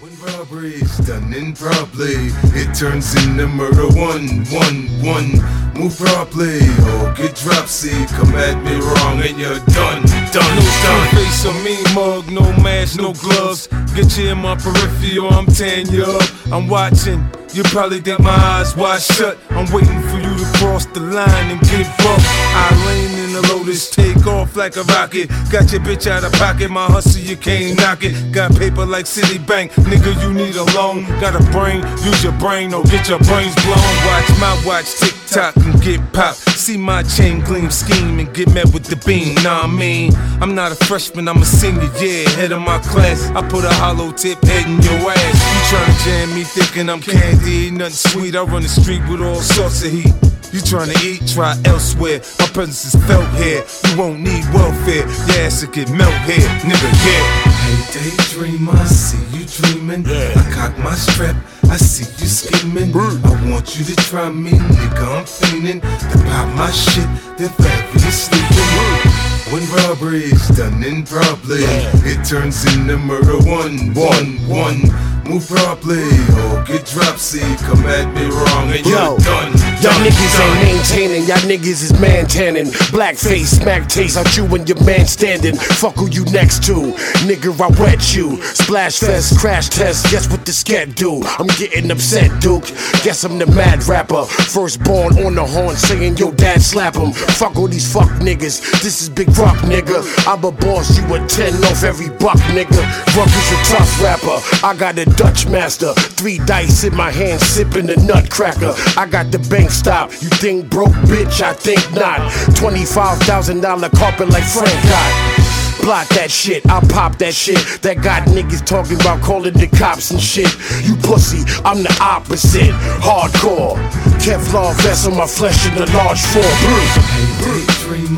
When robbery's done improperly, it turns into murder. One, one, one. Move properly or get dropsy. Come at me wrong and you're done, done, No done. face or mean mug, no mask, no gloves. Get you in my periphery or I'm tearing you up. I'm watching. You probably think my eyes wide shut. I'm waiting for you to cross the line and get bucked. I lean in the lotus, take off like a rocket. Got your bitch out of pocket, my hustle, you can't knock it. Got paper like Citibank, nigga, you need a loan. Got a brain, use your brain or get your brains blown. Watch my watch tick tock and get popped. See my chain gleam, scheme and get met with the beam. Nah, I mean, I'm not a freshman, I'm a senior, yeah, head of my class. I put a hollow tip head in your ass. You tryna jam me thinking I'm candy, nothing sweet. I run the street with all sorts of heat. You tryna eat, try elsewhere. My presence is felt here. You won't need welfare. Your ass will get melt here, nigga, yeah. Hey, daydream, I see you dreaming. I cock my strap, I see you scheming. I want you to try me, nigga. I'm fiending to pop my shit, then fabulous sleeping. When robbery's done in improperly, it turns into murder. One, one, one. Move properly or get dropsy. Come at me wrong and Yo, you're done. Y'all niggas ain't maintaining, y'all niggas is man tanning. Blackface, smack taste out you and your man standing. Fuck who you next to. Nigga, I wet you. Splash fest, crash test, guess what the scat do? I'm getting upset, Duke. Guess I'm the mad rapper. Firstborn on the horn saying yo dad slap him. Fuck all these fuck niggas. This is Big Rock, nigga. I'm a boss, you a 10 off every buck, nigga. Ruck is a tough rapper. I got a Dutch master. Three dice in my hand, sipping the nutcracker. I got the bank stop. You think broke, bitch? I think not. $25,000 carpet like Frank got. Block that shit, I pop that shit. That got niggas talking about calling the cops and shit. You pussy, I'm the opposite. Hardcore. Kevlar vest on my flesh in the large four. Hey,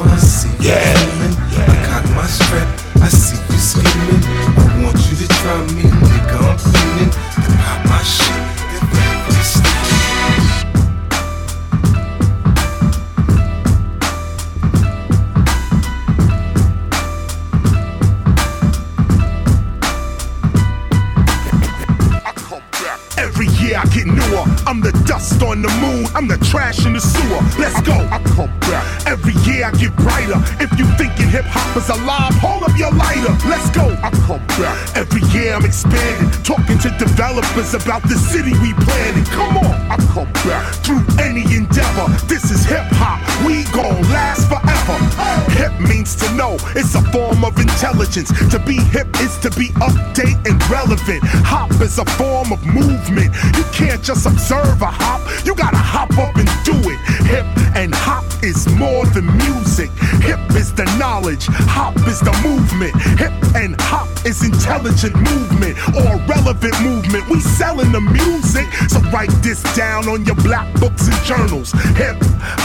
I see you Yeah. I got my strap, I see you scheming. To try me, nigga. I'm to pop my shit, get newer. I'm the dust on the moon. I'm the trash in the sewer. Let's go. I come back. Every year I get brighter. If you thinking hip hop is alive, hold up your lighter. Let's go. I come back. Every year I'm expanding. Talking to developers about the city we planning. Come on. I come back. Through any endeavor. This is hip hop. We gon' last forever. Hip means to know. It's a form of intelligence. To be hip is to be update and relevant. Hop is a form of movement. You can't just observe a hop. You gotta hop up and do it. Hip and hop is more than music. Hip is the knowledge. Hop is the movement. Hip and hop is intelligent movement or relevant movement. We selling the music. So write this down on your black books and journals. Hip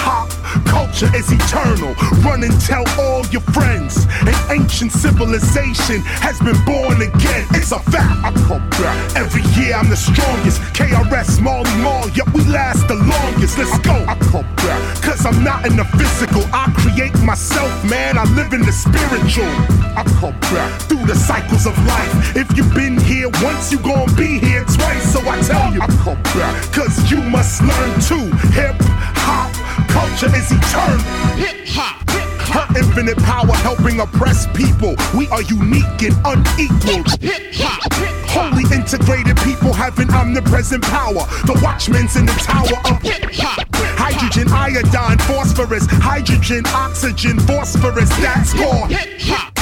hop culture is eternal. Run and tell all your friends. An ancient civilization has been born again. It's a fact. I come back. Every year I'm the strongest. KRS, Marley Marl, yep, we last the longest. Let's go. I come back. Cause I'm not in the physical. I create myself, man. I live in the spiritual. I come back through the cycles of life. If you've been here once, you gon' be here twice. So I tell you, I come back. Cause you must learn too. Hip hop culture is eternal. Hip hop. Her infinite power helping oppress people. We are unique and unequaled. Hip hop. Wholly integrated people having omnipresent power. The watchmen's in the tower of hip hop. Hydrogen, iodine, phosphorus, hydrogen, oxygen, phosphorus. That's called hip hop.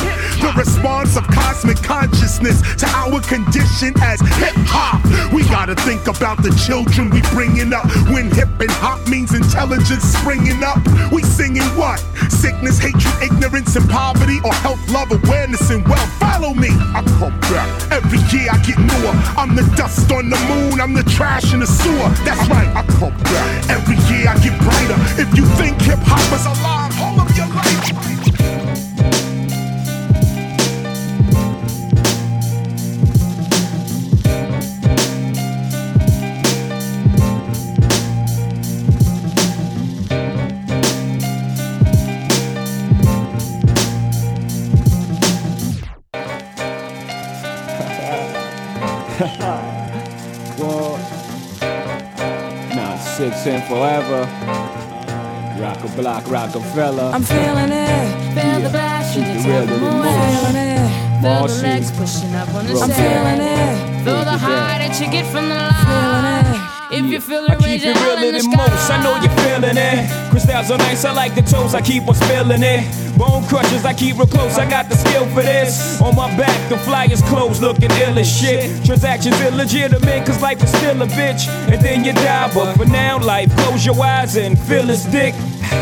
The response of cosmic consciousness to our condition as hip hop. We gotta think about the children we bringing up. When hip and hop means intelligence springing up, we singing what? Sickness, hatred, ignorance, and poverty, or health, love, awareness, and wealth. Follow me. I come back. Every year I get newer. I'm the dust on the moon. I'm the trash in the sewer. That's right. I come back. Every year I get brighter. If you think hip hop is alive, hold up your light. Six and forever. Rock a block, Rockefeller. I'm feeling it. Feel the bash Keep in it your real time. the I'm most. feeling it. Feel the legs pushing up on the I'm feeling it. Feel the high that you get from the line. If you feel I it keep it realer than most, I know you're feeling it. Crystals are nice, I like the toes, I keep on spilling it. Bone crushers, I keep real close, I got the skill for this. On my back, the flyers closed, looking ill as shit. Transactions illegitimate, cause life is still a bitch. And then you die, but for now, life, close your eyes and feel his dick.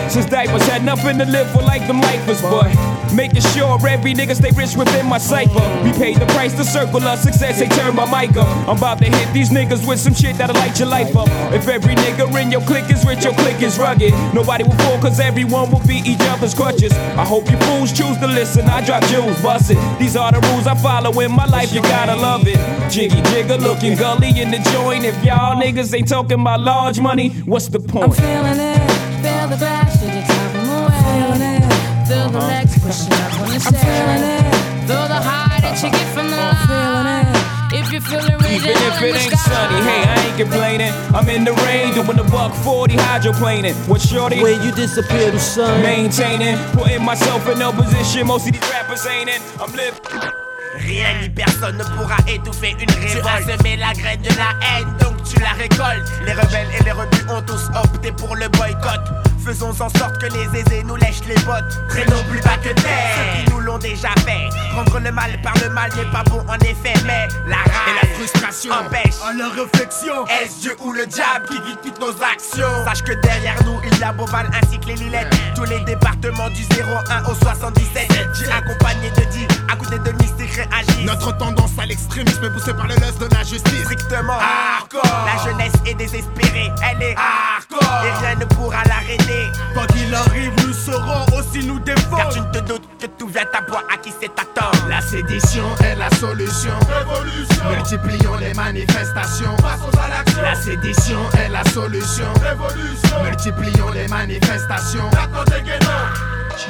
Since diapers had nothing to live for like them lifers, but making sure every nigga stay rich within my cipher. We paid the price to circle us, success, they turn my mic up. I'm about to hit these niggas with some shit that'll light your life up. If every nigga in your clique is rich, your clique is rugged. Nobody will fall, cause everyone will be each other's crutches. I hope you fools choose to listen, I drop jewels, bust it. These are the rules I follow in my life, you gotta love it. Jiggy jigger looking gully in the joint. If y'all niggas ain't talking about large money, what's the point? I'm feeling it. Feel the bash in your time. I'm feeling it. Feel the legs pushing up on the side. I'm feeling it. Feel the high that you get from the line. I'm feeling it. If you feel it Even if it ain't sunny, hey, I ain't complaining. I'm in the rain doing the buck 40 hydroplaning. What shorty? When you disappear, to sun. Maintaining, putting myself in no position. Most of these rappers ain't in. I'm living. Rien ni personne ne pourra étouffer une révolte. Tu as semé la graine de la haine, donc tu la récoltes. Les rebelles et les rebus ont tous opté pour le boycott. Faisons en sorte que les aisés nous lèchent les bottes. Traînons plus bas que terre. Ceux qui nous l'ont déjà fait. Prendre le mal par le mal n'est pas bon en effet, mais la rage et la frustration empêchent à leur réflexion. Est-ce Dieu ou le diable qui guide toutes nos actions? Sache que derrière nous, il y a Beauval ainsi que les Lilettes. Tous les départements du 01 au 77. J'ai accompagné de 10 à côté de mystiques réagissent. Notre tendance à l'extrémisme est poussée par le lust de la justice. strictement hardcore. La jeunesse est désespérée, elle est hardcore. Et rien ne pourra l'arrêter. Quoi qu'il arrive, nous saurons aussi nous défendre. Car tu ne te doutes que tout vient à bois à qui c'est attendre. La sédition est la solution. Révolution. Multiplions les manifestations. Passons à l'action. La sédition est la solution. Révolution. Multiplions les manifestations.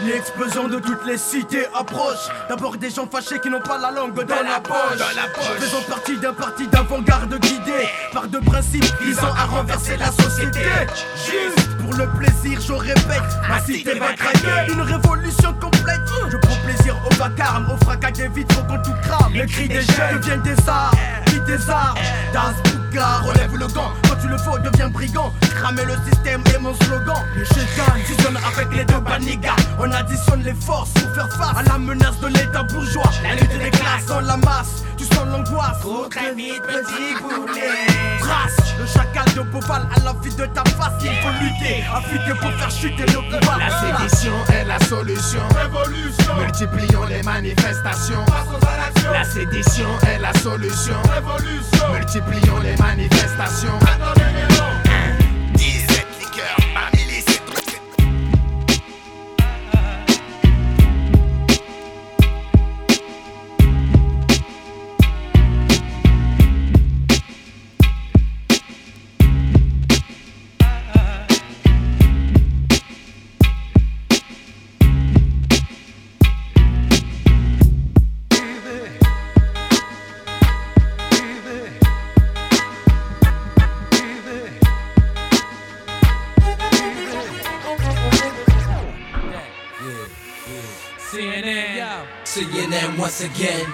L'explosion de toutes les cités approche. D'abord des gens fâchés qui n'ont pas la langue dans, la, poche. Faisons partie d'un parti d'avant-garde guidé par deux principes visant à renverser la société. Juste pour le plaisir, je répète, ma cité va craquer. Une révolution complète. Je au vacarme, au fracas des vitres quand tout crame. Les cris des jeunes deviennent des arts, vite des arts. Das Bouga, relève le gant. Quand tu le faut, deviens brigand. Cramer le système est mon slogan. Les chétans fusionnent avec les deux banigas. On additionne les forces pour faire face à la menace de l'état bourgeois. La lutte des classes dans la masse, tu sens l'angoisse. Faut très vite, petit boulet. Trace le chacal de Beauval à la vie de ta face. Il faut lutter, affûter pour faire chuter le pouvoir. La sédition est la solution. Révolution. Multiplions les manifestations. Passons à l'action. La sédition est la solution. Révolution. Multiplions les manifestations. Attendez, non. 17 once again.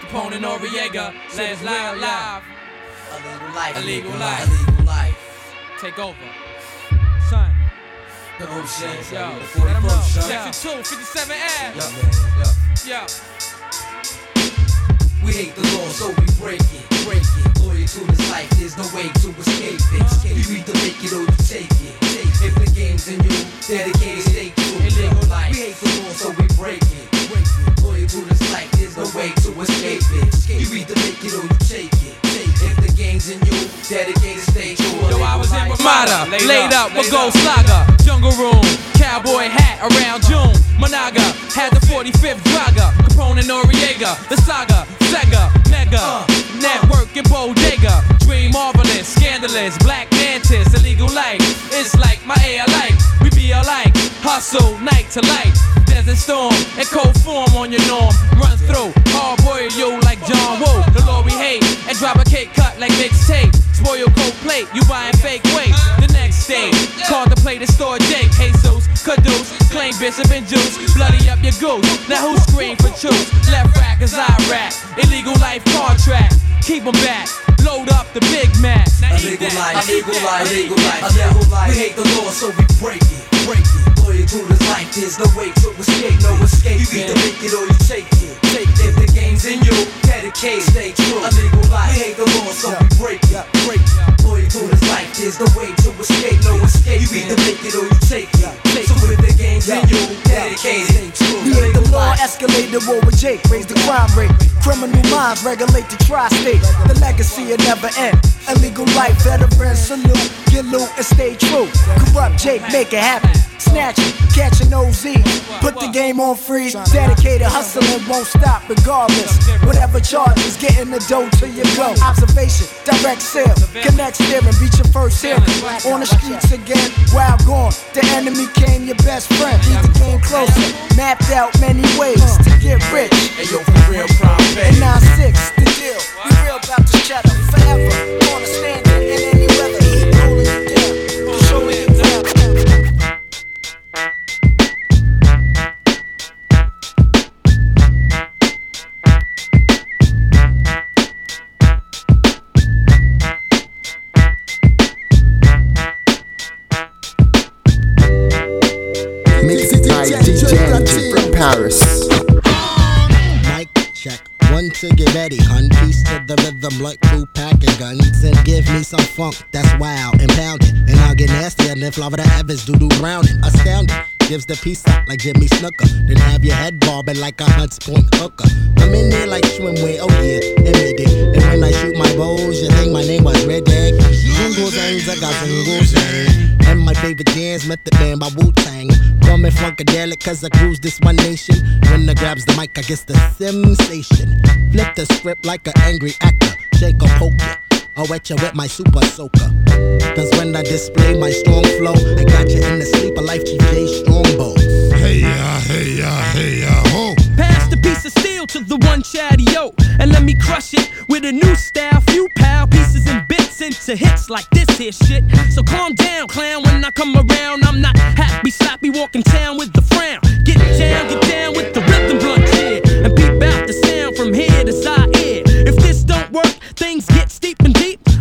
Capone and Noreaga. Let's live live. Illegal life. Illegal life. Illegal life. Take over. Son. The ocean. Yo. The know. 41st. Section 2, 57 Ave. Yo. yo. We hate the law, so we break it, break it. To this life, there's no way to escape it. Oh, you either make it or you take it. Take it. If the game's in you, dedicated, stay true. Illegal life. We hate the law, so we break it, break it. Loyal to this life, there's no way to escape it. You either make it or you take it. If the game's in you, dedicated, stay true. Yo, I was in life. Ramada, Laid up, with Gold. Slugger, Jungle Room, cowboy hat around June. Managa had the 45th drugger, Capone and Noreaga, the saga, Sega, Mega, uh, Network and Bodega, Dream Marvelous, Scandalous, Black Mantis, Illegal Life. It's like my A alike, we Hustle, night to light. Desert storm, and cold form on your norm. Run through, hard boy you like John Woo. The Lord we hate, and drop a cake cut like mixtape. Spoil cold plate, you buying fake weight. The next day, call the play to store Jake. Jesus, Caduce, claim Bishop and Juice. Bloody up your goose. Now who scream for truth? Left rack as I rap. Illegal life contract. Keep 'em back. Load up the Big Mac. Now eat Illegal that. life, illegal life, illegal life, illegal life. We hate the law, so we break it, break it. Loyal to this life, there's no way to escape, no escape. You either make it or you take it, take it. If the game's in you, dedicate, stay true. Illegal life, we hate the law, so we break it, break it. Loyal to this life, there's no way to escape, no escape. You either make it or you take it, if the you, dedicate, stay true. We hate the law, escalate the war with Jake, raise the crime rate. Criminal minds regulate the tri-state. The legacy will never end. Illegal life, veterans salute, get loot and stay true. Corrupt Jake, make it happen. Snatch it, catch an OZ. Put the game on freeze. Dedicated hustling won't stop regardless. Whatever charges, getting the dough till you go. Observation, direct sale, connect steering, beat your first hearing. On the streets again, wild gone. The enemy came your best friend. The game closer. Mapped out many ways to get rich. Hey yo, for real, prime And baby. 9-6, the deal. We real about this cheddar forever. Gonna stand in any weather. Paris. Mic check. One to get ready, hun. Piece to the rhythm like two packing guns. And give me some funk that's wild and pounding. And I'll get nastier than Florida Evans doo doo browning. Astounding. Gives the peace up like Jimmy Snuka. Then have your head bobbing like a Hunts Point hooker. I'm in there like swimwear, oh yeah, admit it. And when I shoot my bows, you think my name was Red Egg. Zangs, I got. And my favorite jams, Method Man by Wu Tang. Call me Funkadelic, cause I cruise this one nation. When I grabs the mic, I guess the sensation. Flip the script like an angry actor. Shake or poke ya. I'll wet you with my super soaker. Cause when I display my strong flow, I got you in the sleeper life, GJ Strongbow. Hey ya, hey ya, hey ya, ho. Pass the piece of steel to the one chatty yo, and let me crush it with a new style. Few pal pieces and bits into hits like this here shit. So calm down, clown. When I come around, I'm not happy, sloppy, walking town with the frown. Get down, get down with the rhythm blunt here, and peep out the sound from here to side ear. If this don't work, things get.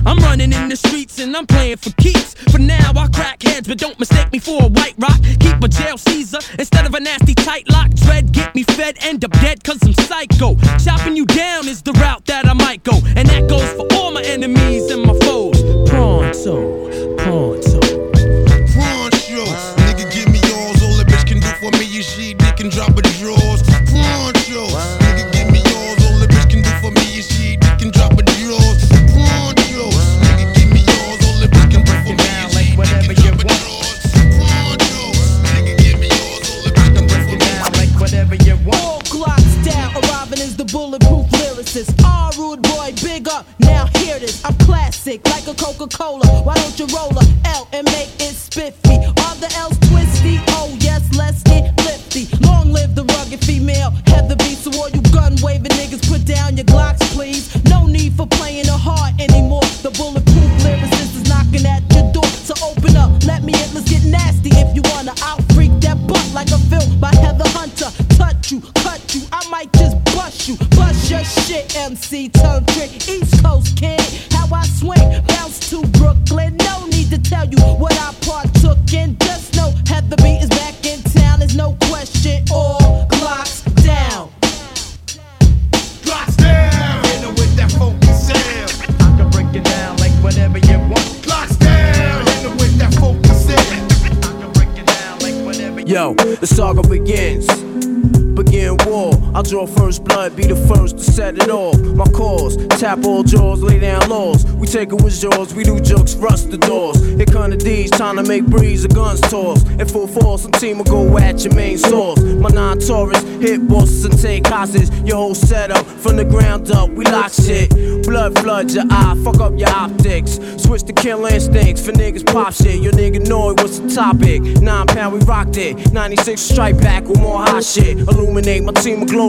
I'm running in the streets and I'm playing for keeps. For now, I crack heads, but don't mistake me for a white rock. Keep a jail Caesar instead of a nasty tight lock. Dread, get me fed, end up dead, cause I'm psycho. Chopping you down is the route that I might go. And that goes for all my enemies and my foes. Pronto, pronto. Like a Coca-Cola. Why don't you roll a L and make it spiffy? Are the L's twisty? Oh yes, let's get lifty. Long live the rugged female, Heather B. So all you gun waving niggas, put down your Glocks, please. No need for playing the heart anymore. The bulletproof lyricist is knocking at your door. So open up, let me in, let's get nasty if you wanna. I'll freak that butt like a film by Heather Hunter. Touch you, cut you, I might just bust you. Bust your shit, MC tongue trick. East Coast kid, I swing, bounce to Brooklyn. No need to tell you what I partook in. Just know Heather B is back in town, there's no question. All Glocks down. Glocks down. Hit her with that funky sound. I can break it down like whatever you want. Glocks down. Hit her with that funky sound. I can break it down like whatever you Yo, the saga begins. Begins in war. I'll draw first blood, be the first to set it off. My cause, tap all jaws, lay down laws. We take it with jaws, we do jokes, rust the doors. Here come the D's, trying to make breeze, the guns toss. In full force, some team will go at your main source. My non Taurus hit bosses and take hostage. Your whole setup from the ground up, we lock shit. Blood floods your eye, fuck up your optics. Switch to kill instincts for niggas pop shit. Your nigga know it, what's the topic? Nine pound, we rocked it. 96 strike back with more hot shit. Illuminate my team will glow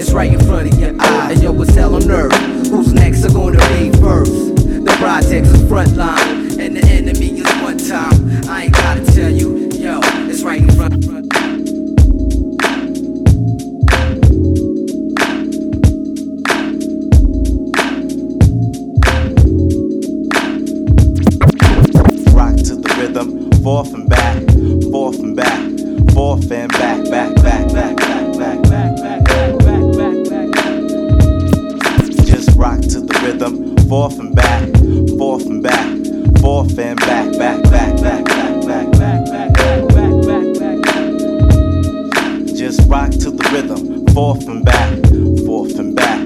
it's right in front of your eyes. And yo, what's hell on earth? Who's next are gonna be first? The projects is frontline, and the enemy is one time. I ain't gotta tell you, yo, it's right in front. front. forth and back, forth and back, forth and back, back, back, back, back, back, back, back. Rhythm, forth and back, forth and back, forth and back, back, back, back, back, back, back, back, back, back, back, back. Just rock to the rhythm, forth and back, forth and back,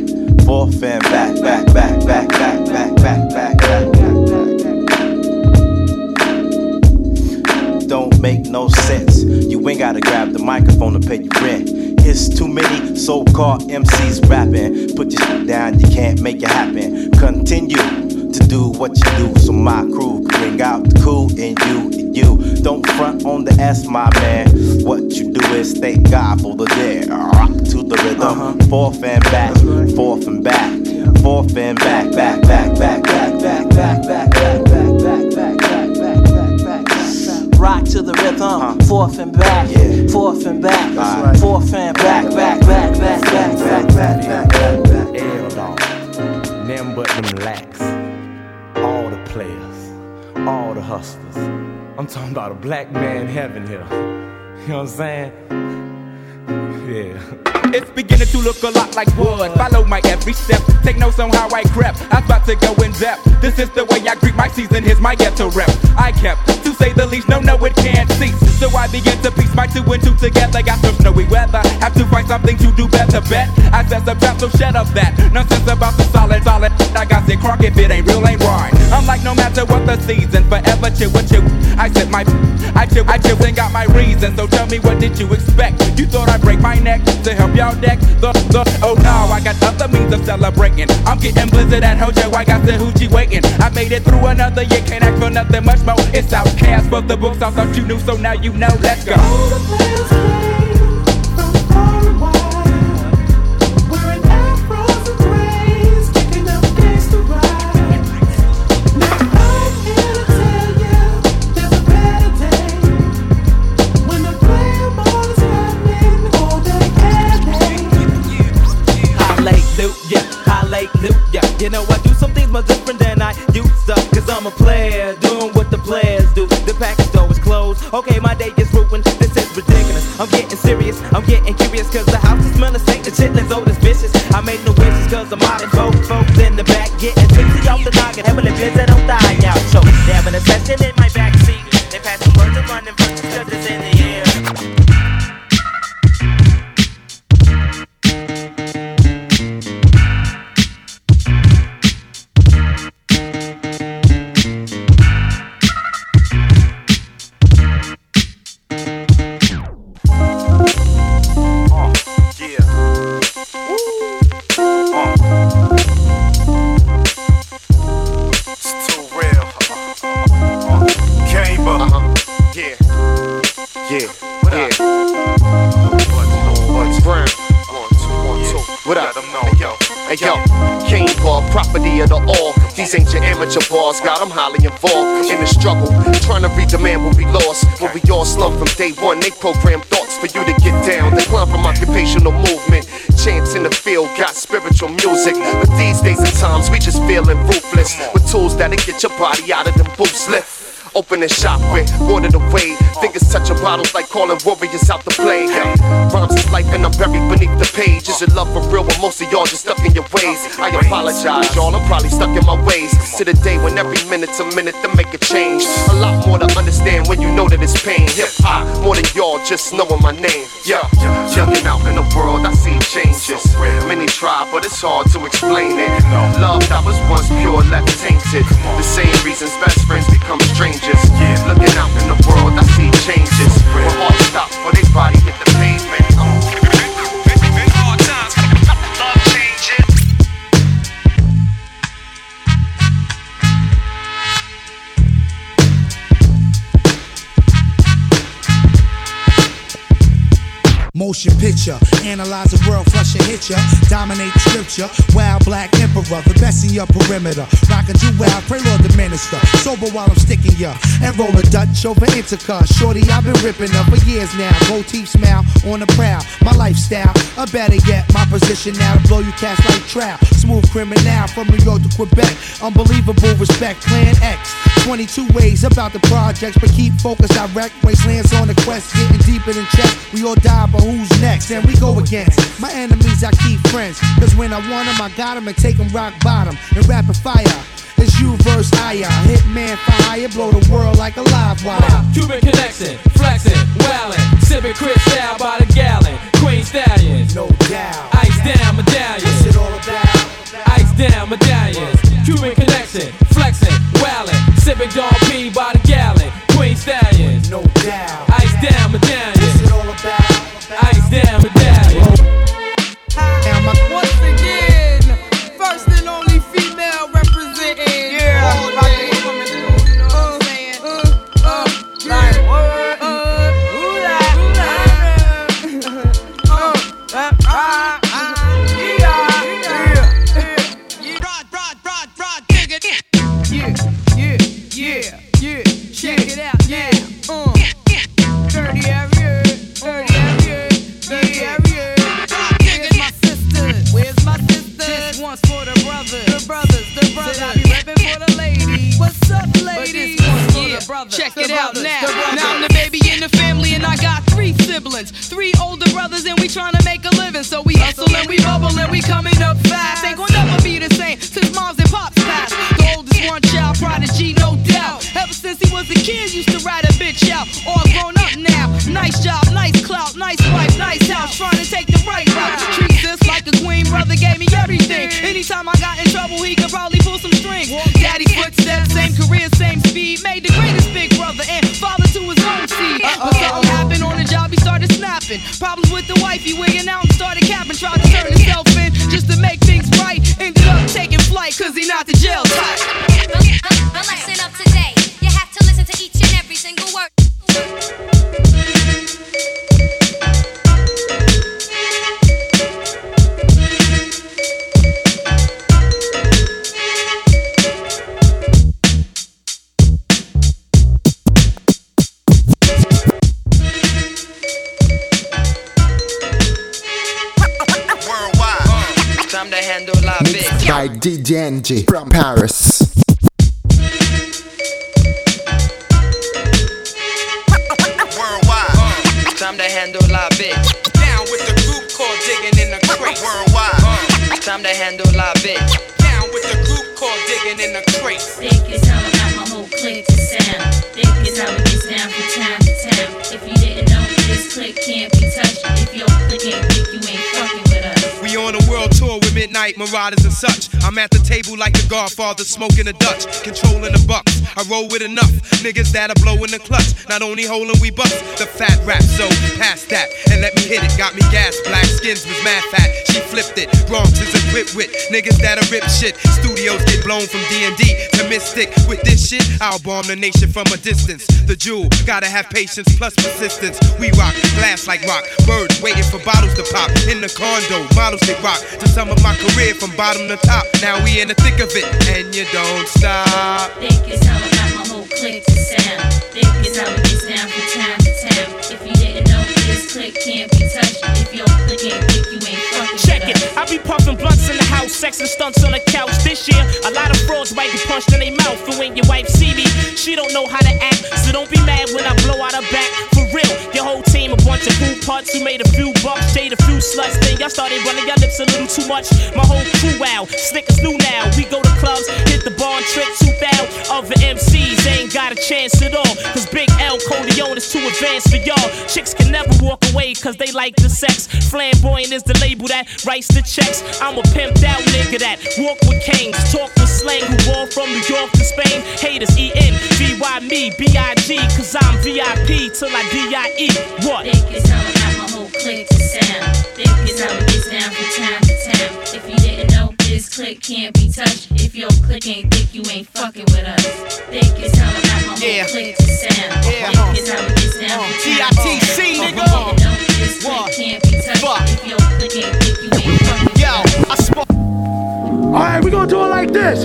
forth and back, back, back, back, back, back, back, back, back, back, back. don't make no sense. You ain't gotta grab the microphone to pay your rent. It's too many so-called MCs rapping. Put your shit down, you can't make it happen. Continue to do what you do, so my crew bring out the cool in you. And you don't front on the S, my man. What you do is thank God for the day. Rock to the rhythm, forth and back, forth and back, forth and back, back, back, back, back, back, back, back, back, back, back. Rock to the rhythm, forth and back, forth and back, forth and back, back, back, back, back, back, back, back, back, back. Hell no. Them but them lax. All the players, all the hustlers. I'm talking about a black man heaven here. You know what I'm saying? Yeah. It's beginning to look a lot like wood. Follow my every step. Take notes on how I crept. I was about to go in depth. This is the way I greet my season. Here's my ghetto rep. I kept, to say the least, no, no, it can't cease. So I begin to piece my two and two together. Got some snowy weather. Have to find something to do better. Bet I said some trap, so shut up that. Nonsense about the solid, solid. I got sick crock if it ain't real, ain't right. I'm like, no matter what the season, forever chill with you. I said my, I chill, I chill and got my reason. So tell me, what did you expect? You thought I'd break my neck to help y'all deck the, the, oh no, I got other means of celebrating. I'm getting blizzard at Hojo, I got the hoochie waiting. I made it through another year, can't ask for nothing much more. It's OutKast for the books, I thought you knew, so now you know, let's go. Minute Motion picture, analyze the world, flush and hit ya. Dominate scripture, wild black emperor, the best in your perimeter. Rockin' you wild, pray Lord the minister. Sober while I'm sticking ya. And roll a Dutch over Intercar. Shorty, I've been ripping up for years now. Teeth smile on the prowl. My lifestyle, or better yet, my position now to blow you cast like trout. Smooth criminal from New York to Quebec. Unbelievable respect, plan X. 22 ways about the projects, but keep focused direct. Wastelands on the quest, getting deeper than chest. We all die, but who's next? And we go against my enemies, I keep friends. Cause when I want them, I got them and take them rock bottom. And rapid fire. It's you versus I, Hitman for hire, blow the world like a live wire. Cuban connection, flexing, wildin', sipping Chris style by the gallon. Queen stallions, no doubt. Ice down medallions. What's it all about? Ice down medallions. Cuban connection, flexing, wildin', sipping Don P by brothers, to make a living. So we hustle and we bubble and we coming up fast. Ain't gonna never be the same since moms and pops passed. The oldest one child prodigy, no doubt. Ever since he was a kid, used to ride a bitch out. All grown up now. Nice job, nice clout, nice wife, nice house. Trying to take the right route. Treat this like a queen. Brother gave me everything. Anytime I got in trouble, he could probably pull some strings. Daddy footsteps, same career, same Problems with the wife, he wigging out and started capping. Tried to turn himself in just to make things right. Ended up taking flight, cause he not the jail type. By DJ NG from Paris. Uh, time to handle la bitch. Down with the group called digging in the crate. Worldwide. Uh, time to handle la bitch. Down with the group called digging in the crate. Think is how I got my whole clique to sound. Think is how it gets down from town midnight marauders and such. I'm at the table like the Godfather, smoking a Dutch, controlling the bucks. I roll with enough niggas that'll blow in the clutch. Not only holding we bust the fat rap, so pass that and let me hit it. Got me gas, black skins was mad fat. She flipped it. Bronx is equipped with niggas that'll rip shit. Studios get blown from D and D to Mystic. With this shit, I'll bomb the nation from a distance. The jewel gotta have patience plus persistence. We rock glass like rock. Birds waiting for bottles to pop in the condo. Models they rock to some up my career from bottom to top. Now we in the thick of it, and you don't stop. Think is how I got my whole clique to sound. Think is how it gets down from town to town. If you didn't know, this clique can't be touched. If your clique ain't thick, you ain't fucking Check stunts on the couch this year. A lot of frauds might get punched in their mouth, and when your wife see me, she don't know how to act. So don't be mad when I blow out her back. For real, your whole team a bunch of food parts who made a few bucks, stayed a few sluts. Then y'all started running your lips a little too much. My whole crew out, slick as new now. We go to clubs, hit the bar and tooth out. Other MCs ain't got a chance at all. Cause Big L Corleone is too advanced for y'all. Chicks can never walk away cause they like the sex. Flamboyant is the label that writes the checks. I'm a pimped out nigga that walk with kings, talk with slang, who walk from New York to Spain. Haters E N V Y me B I G cause I'm VIP till I D I E. What? Think it's how I got my whole clique to sound. Think it's how it gets down from town to town. If you didn't know, this clique can't be touched. If your clique ain't thick, you ain't fucking with us. Think it's how I got my whole Yeah. clique to sound. Yeah. Think it's how it gets down from uh, town to town. DITC, If you nigga. didn't know, this clique can't be touched. If your clique ain't thick, you ain't fucking with us. I spoke. All right, we're gonna do it like this.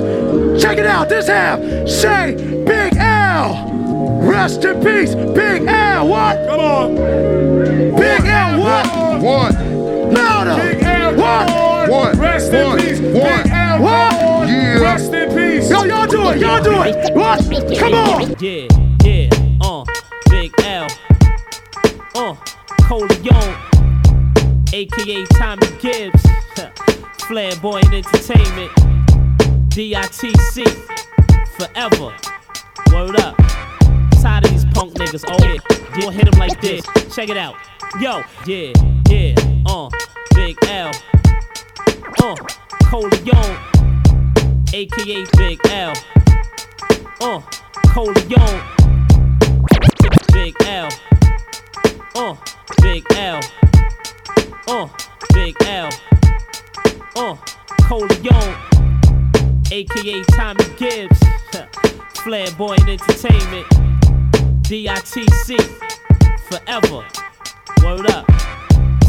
Check it out. This half. Say Big L. Rest in peace, Big L. What? Come on. Big L. What? What? Louder. Big L. What? What? Rest in peace, What? Big L. What? Yeah. Rest in peace. Yo, y'all do it. Y'all do it. What? Come on. Yeah, yeah, uh, Big L, uh, Corleone, aka Tommy Gibbs, Flamboyant Entertainment, DITC, forever. Word up. Tired of these punk niggas. Oh yeah, you gon' hit them like this. Check it out. Yo, yeah, yeah, uh, Big L, uh, Corleone, aka Big L, uh, Corleone. Big L. Uh, Big L. Uh, Big L. Uh, Corleone. AKA Tommy Gibbs. Flamboyant Entertainment. DITC. Forever. Word up.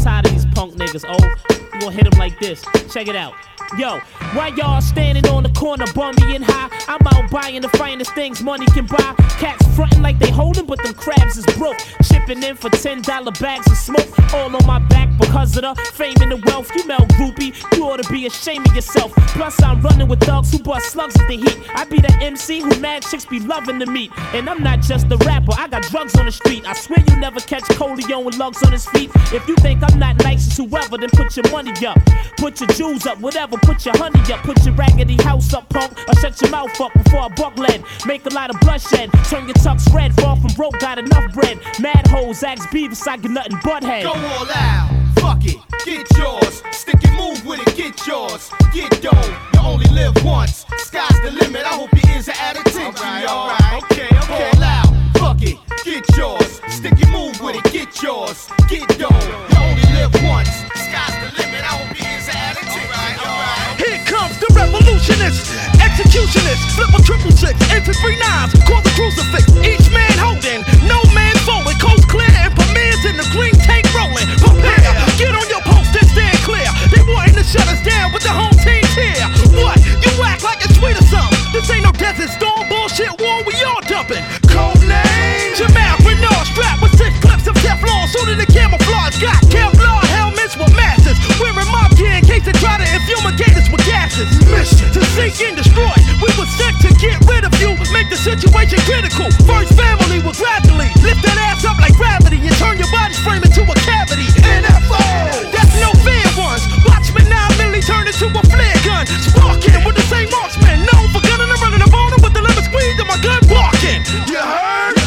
Tired of these punk niggas, oh. You gon' hit them like this. Check it out. Yo, why y'all standing on the corner, bummy and high? I'm out buying the finest things money can buy. Cats frontin' like they holding, but them crabs is broke. Chipping in for ten dollar bags of smoke, all on my back because of the fame and the wealth. You melt groupie, you ought to be ashamed of yourself. Plus I'm running with thugs who bust slugs at the heat. I be the MC who mad chicks be loving to meet, and I'm not just a rapper. I got drugs on the street. I swear you never catch Corleone with lugs on his feet. If you think I'm not nice as whoever, then put your money up, put your jewels up, whatever. Put your honey up, put your raggedy house up, punk, or shut your mouth up before I buck lead. Make a lot of bloodshed, turn your tux red. Fall from broke, got enough bread. Mad hoes, ask Beavis, I get nothing but head. Go all out. Fuck it. Get yours. Stick and move with it. Get yours. Get dough. You only live once. Sky's the limit. I hope your ears are at attention, y'all. Okay, okay. All out. Fuck it. Get yours. Stick and move with it. Get yours. Get dough. You only live once. Sky's the limit. I hope your ears are at attention, y'all. Here comes the revolutionists, executionists, flip a triple six, into three nines, call the crucifix. Each man holding, no man Sink and destroy. We were sent to get rid of you, make the situation critical. First family will gradually lift that ass up like gravity and turn your body frame into a cavity. NFO, that's no fair ones. Watchmen now merely turn into a flare gun. Sparking with the same marksman, known for gunning and running on 'em with the limit squeeze and my gun walking. You heard?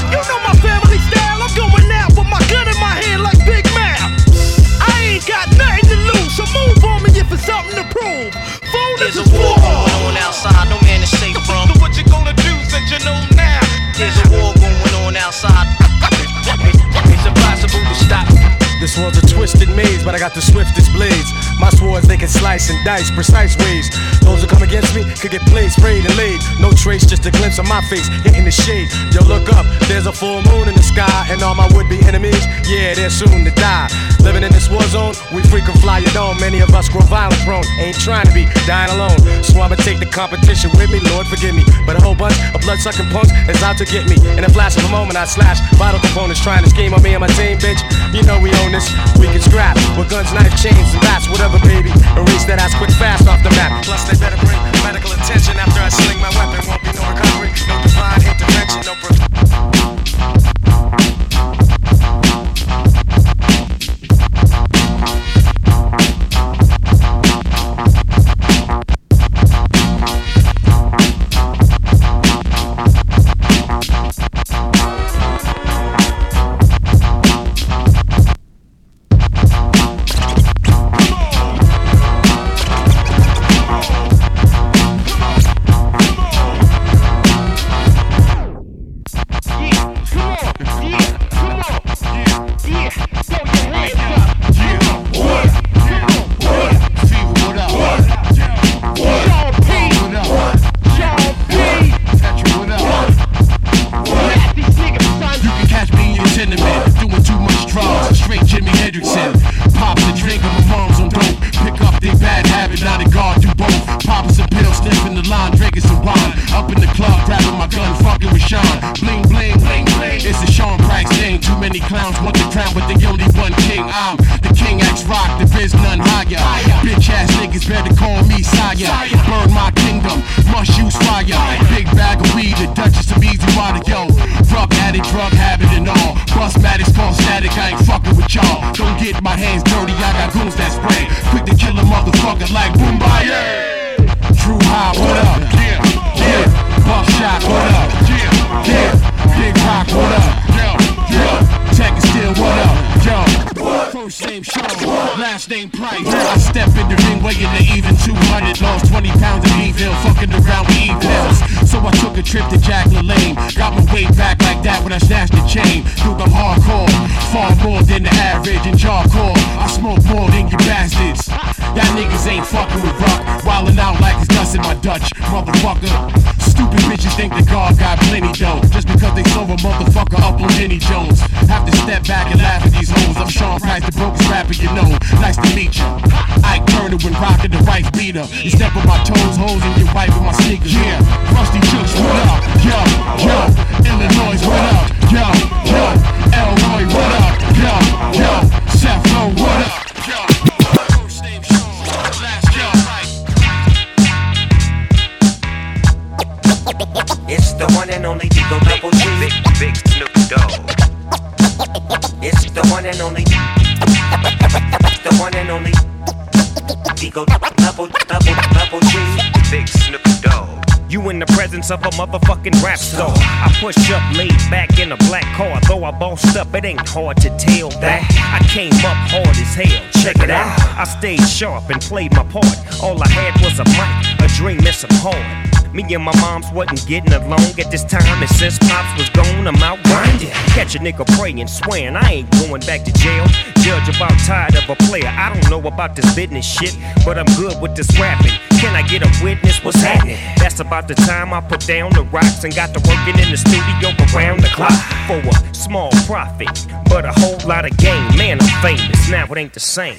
World's a twisted maze, but I got the swiftest blades. My swords, they can slice and dice precise ways. Those who come against me could get played, sprayed, and laid. No trace, just a glimpse of my face hitting the shade. Yo, look up, there's a full moon in the sky, and all my would-be enemies, yeah, they're soon to die. Living in this war zone, we frequent fly it on. Many of us grow violent prone, ain't trying to be dying alone. So I'ma take the competition with me, Lord forgive me. But a whole bunch of blood-sucking punks is out to get me. In a flash of a moment, I slash vital components trying to scheme on me and my team, bitch. You know we own this. We can scrap with guns, knife, chains, and bats, whatever, baby. Erase that ass quick, fast off the map. Plus, they better bring medical attention after I sling my weapon. Won't be no recovery, no divine intervention, no. Presence of a motherfucking rap star. I push up, laid back in a black car. Though I bossed up, it ain't hard to tell that. I came up hard as hell. Check it out. I stayed sharp and played my part. All I had was a mic, a dream, and some heart. Me and my moms wasn't getting along at this time, and since pops was gone, I'm out grinding. Catch a nigga praying, swearing I ain't going back to jail. Judge about tired of a player. I don't know about this business shit, but I'm good with this rapping. Can I get a witness? What's happening? That's about the time I put down the rocks and got to working in the studio around the clock for a small profit, but a whole lot of gain. Man, I'm famous now. It ain't the same.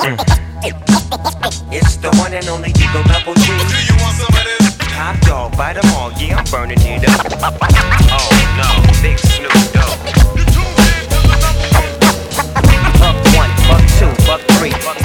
It's the one and only D-O Double G. Do you want some of this? Top dog, bite 'em all. Yeah, I'm burning it up. Oh no, big Snoop Dogg. Buck one, buck two, buck three, buck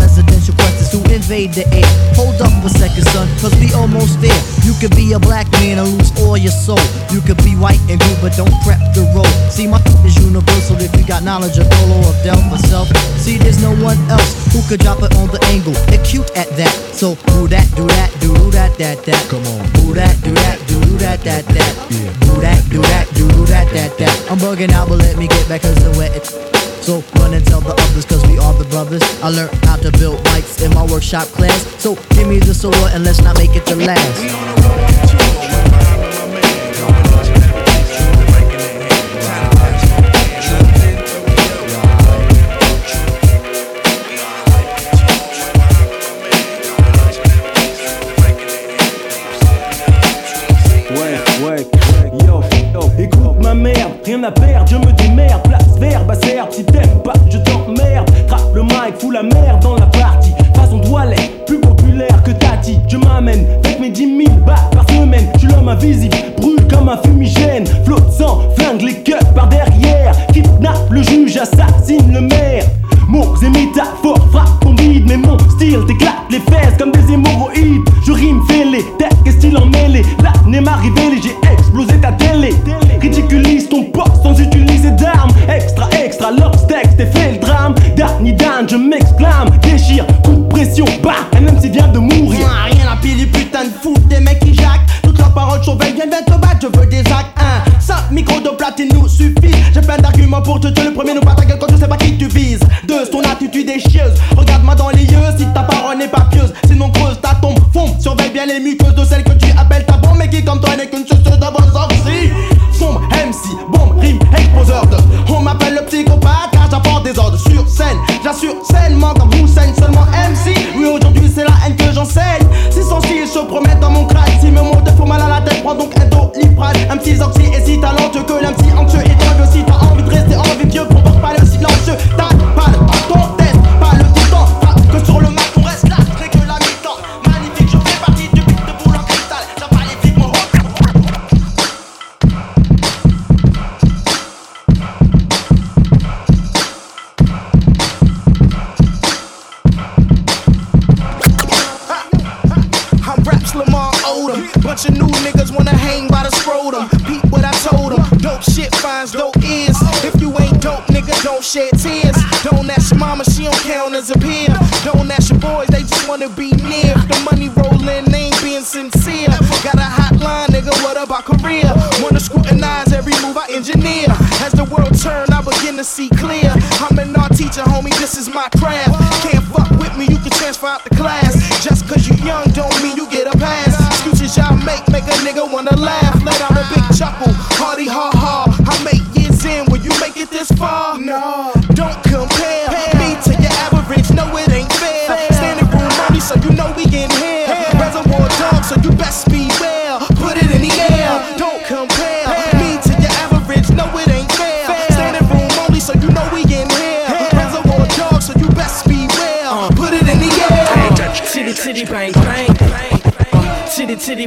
invade the air. Hold up a second, son, cause we almost there. You could be a black man and lose all your soul. You could be white and blue, but don't prep the road. See, my is universal if you got knowledge of Dolo or Del myself. See, there's no one else who could drop it on the angle. Acute at that. So do that, do that, do that, that, that. Come on. Do that, do that, do that, that, that. Yeah. Do that, do that, do that, that, that. I'm bugging out, but let me get back cause the wet. So run and tell the others, cause we are the brothers. I learned how to build bikes in my workshop class. So give me the solo and let's not make it the last.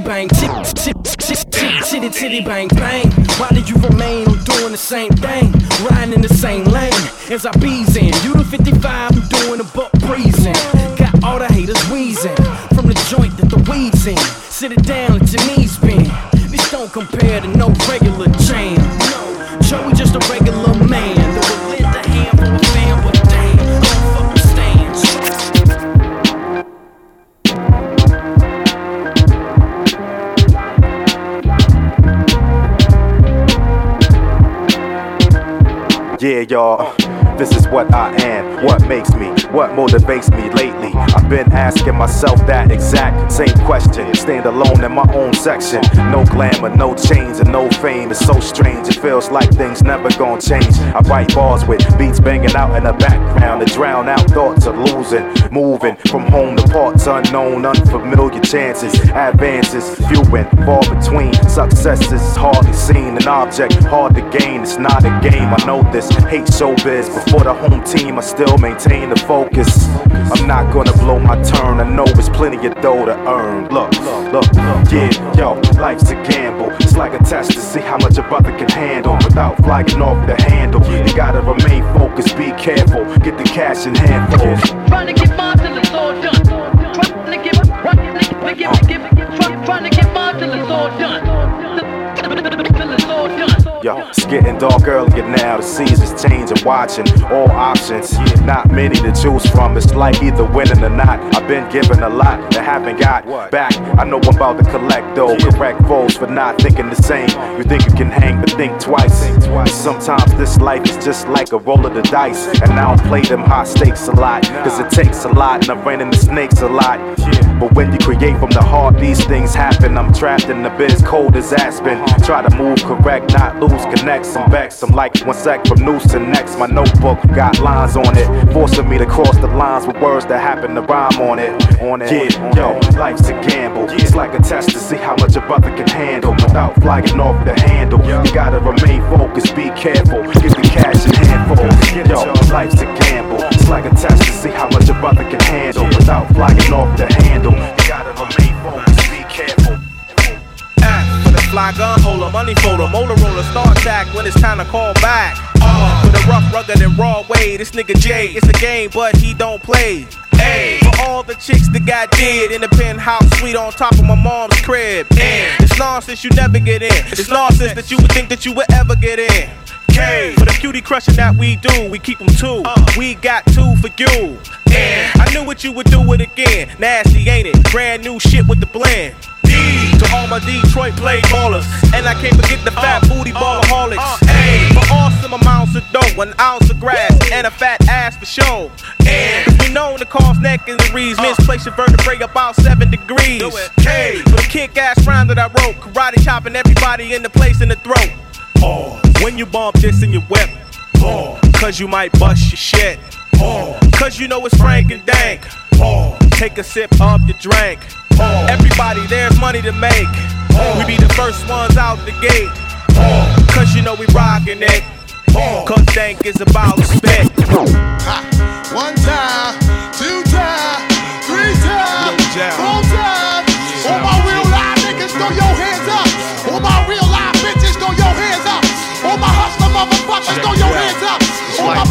bang, titty, titty, bang, bang. Why do you remain on doing the same thing, riding in the same lane as I bees Yeah, y'all. This is what I am, what makes me, what motivates me lately. I've been asking myself that exact same question. Stand alone in my own section. No glamour, no chains, and no fame. It's so strange, it feels like things never gonna change. I write bars with beats banging out in the background to drown out thoughts of losing. Moving from home to parts unknown, unfamiliar chances. Advances, few and far between. Success is hardly seen, an object hard to gain. It's not a game, I know this. Hate showbiz. Before the home team, I still maintain the focus. I'm not gonna blow my turn, I know it's plenty of dough to earn. Look, look, yeah, yo, life's a gamble. It's like a test to see how much a brother can handle without flying off the handle. You gotta remain focused, be careful, get the cash in hand handfuls. Trying to get mine till all done. Trying to get, trying to get, trying to get mine till it's all done. Yo, it's getting dark earlier now. The seasons changing, watching all options. Not many to choose from. It's like either winning or not. I've been given a lot that haven't got back. I know I'm about to collect though. Correct foes for not thinking the same. You think you can hang, but think twice. Sometimes this life is just like a roll of the dice. And I don't play them high stakes a lot. Cause it takes a lot, and I ran into snakes a lot. But when you create from the heart, these things happen. I'm trapped in the biz, cold as Aspen. Try to move correct, not lose connects. I'm back, I'm like one sec from noose to next. My notebook got lines on it, forcing me to cross the lines with words that happen to rhyme on it. On it, yeah, yo, life's a gamble. It's like a test to see how much a brother can handle without flying off the handle. You gotta remain focused, be careful, get the cash in handfuls. Yo, life's a gamble. It's like a test to see how much a brother can handle without flying off the handle. Gun holder, money folder, Motorola StarTAC when it's time to call back. Uh, for the rough, rugged, and raw way, this nigga Jay, it's a game, but he don't play. Ayy, for all the chicks that got dead in the penthouse suite on top of my mom's crib. And it's nonsense you never get in. It's nonsense that you would think that you would ever get in. K for the cutie crushing that we do, we keep them two. We got two for you. And I knew what you would do it again. Nasty, ain't it? Brand new shit with the blend. D to all my Detroit play ballers. And I can't forget the fat booty ballaholics. Ayy, for awesome amounts of dough, an ounce of grass, and a fat ass for show. And we know the cause neck injuries, misplace your vertebrae about seven degrees. K for the kick ass round that I wrote, karate chopping everybody in the place in the throat. When you bump this in your whip, cause you might bust your shit. Oh, cause you know it's Frank-N-Dank. Oh, take a sip of your drink. Oh, everybody, there's money to make. We be the first ones out the gate. Cause you know we rockin' it. Cause Dank is about spit. One time,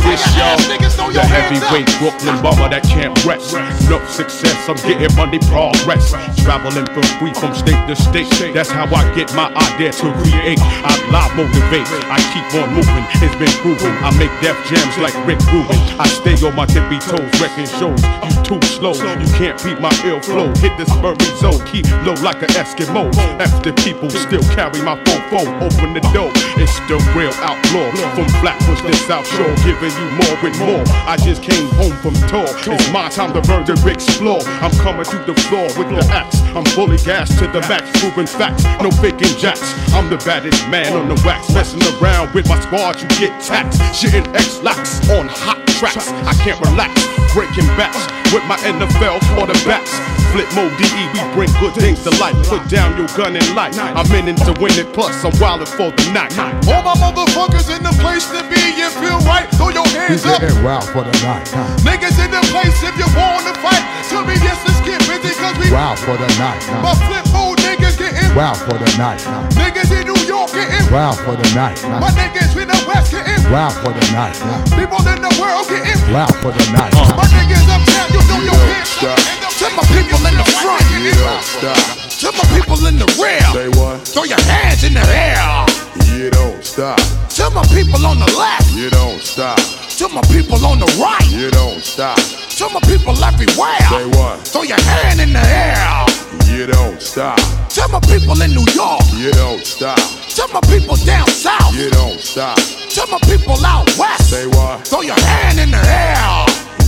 this, player ass yo. niggas, The your hands up. heavyweight Brooklyn bomber that can't rest. No success, I'm getting money progress. Traveling for free from state to state. That's how I get my idea to create. I live motivate. I keep on moving. It's been proven. I make death jams like Rick Rubin. I stay on my tippy toes, wrecking shows. You too slow. You can't beat my ill flow. Hit this Burry zone. Keep low like an Eskimo. After people still carry my phone phone. Open the door. It's the real outlaw. From Flatbush to South Shore. Giving you more and more. I just came home from tour. It's my time to to explore. I'm coming through the floor with the axe. I'm fully gassed to the max, proving facts. No faking jacks. I'm the baddest man on the wax. Messing around with my squad, you get taxed. Shitting Ex-Lax on hot tracks. I can't relax. Breaking backs with my NFL quarterbacks. Flip mode DE, we bring good things to life. Put down your gun and light. I'm in it to win it, plus I'm wildin' for the night. All my motherfuckers in the place to be, you feel right, throw your hands You up. getting wild for the night. Niggas in the place if you wanna fight. Tell me yes, let's get busy cause we Wild for the night. My flip mode niggas getting Wild for the night. Niggas in New York getting Wild for the night. My niggas in the West getting Wild for the night. People in the world getting Wild for the night. My niggas uptown, you know your hands up. To my people in the front, stop. to my people in the rear, Say what? throw your hands in the air. You don't stop. To my people on the left, You don't stop. to my people on the right, You don't stop. to my people everywhere. Say what? Throw your hand in the air. You don't stop. Tell my people in New York. You don't stop. Tell my people down south. You don't stop. Tell my people out west. Say what? Throw your hand in the air.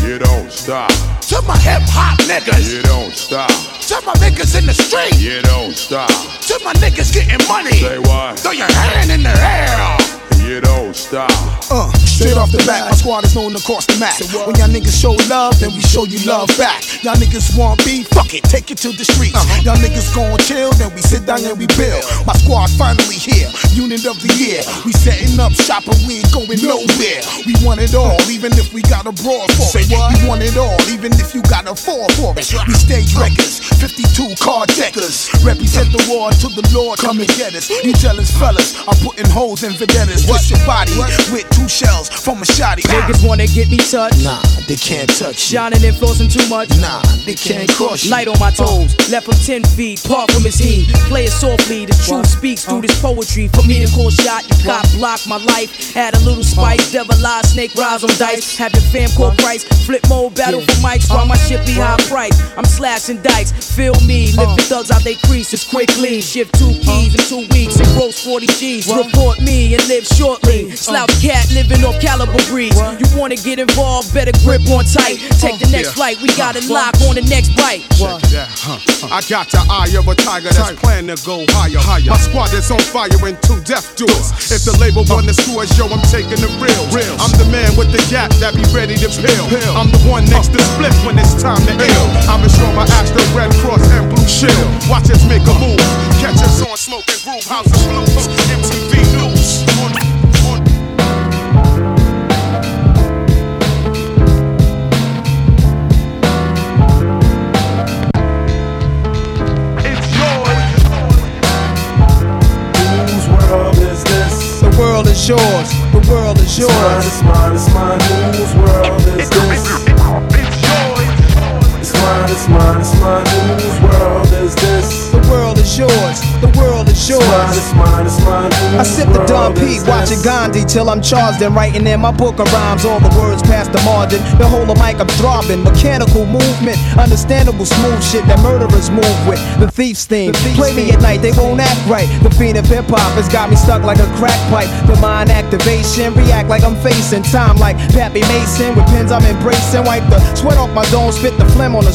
You don't stop. Tell my hip hop niggas. You don't stop. Tell my niggas in the street. You don't stop. Tell my niggas getting money. Say what? Throw your hand in the air. You don't stop. Uh, straight off the bat, my squad is known across the map. When y'all niggas show love, then we show you love back. Y'all niggas want beef, fuck it, take it to the streets. Y'all niggas gon' chill, then we sit down and we build. My squad finally here, unit of the year. We setting up shop and we ain't going nowhere. We want it all, even if we got a broad for it. We want it all, even if you got a four for it. We stage wreckers, 52 car deckers. Represent the war to the Lord, come and get us. You jealous fellas, I'm putting holes in vendettas. Twist your body with two shells from a shotty. Niggas wanna get me touched. Nah, they can't touch you. Shining and flossing too much. Nah, they can't cross you. Light on my toes, left from 10 feet, part from his heat. Play it softly, the truth speaks through this poetry. For me to call shot, you cop block my life. Add a little spice, devil eye, snake rise on dice. Have your fam call price, flip mode, battle for mics while my shit be high price. I'm slashing dice, feel me, lifting thugs out they creases quickly. Shift two keys in two weeks and gross 40 G's. Report me and live shortly. Slouch cat living off caliber breeze. You wanna get involved, better grip on tight. Take the next flight, we got it lock on the next bite. Check that, huh? I got the eye of a tiger that's planning to go higher. higher. My squad is on fire and two death doers. If the label wanna screw us, yo, I'm taking the real. I'm the man with the gap that be ready to pill. I'm the one next to split when it's time to ill. I'm sure my Astro Red Cross and Blue Shield. Watch us make a move. Catch us on smoking groove house of blues. MTV News. The world is yours. The world is yours. It's mine, it's mine, it's mine. Whose world is this? Whose world is this? The world is yours. The world is yours. It's mine, it's mine. I sip the Dom P, watching Gandhi till I'm charged and writing in my book of rhymes. All the words past the margin. The whole of mic I'm throbbing. Mechanical movement, understandable smooth shit that murderers move with. The thief's theme. Play me at night, they won't act right. The fiend of hip hop has got me stuck like a crack pipe. The mind activation, react like I'm facing time like Pappy Mason. With pins I'm embracing. Wipe the sweat off my dome, spit the phlegm on the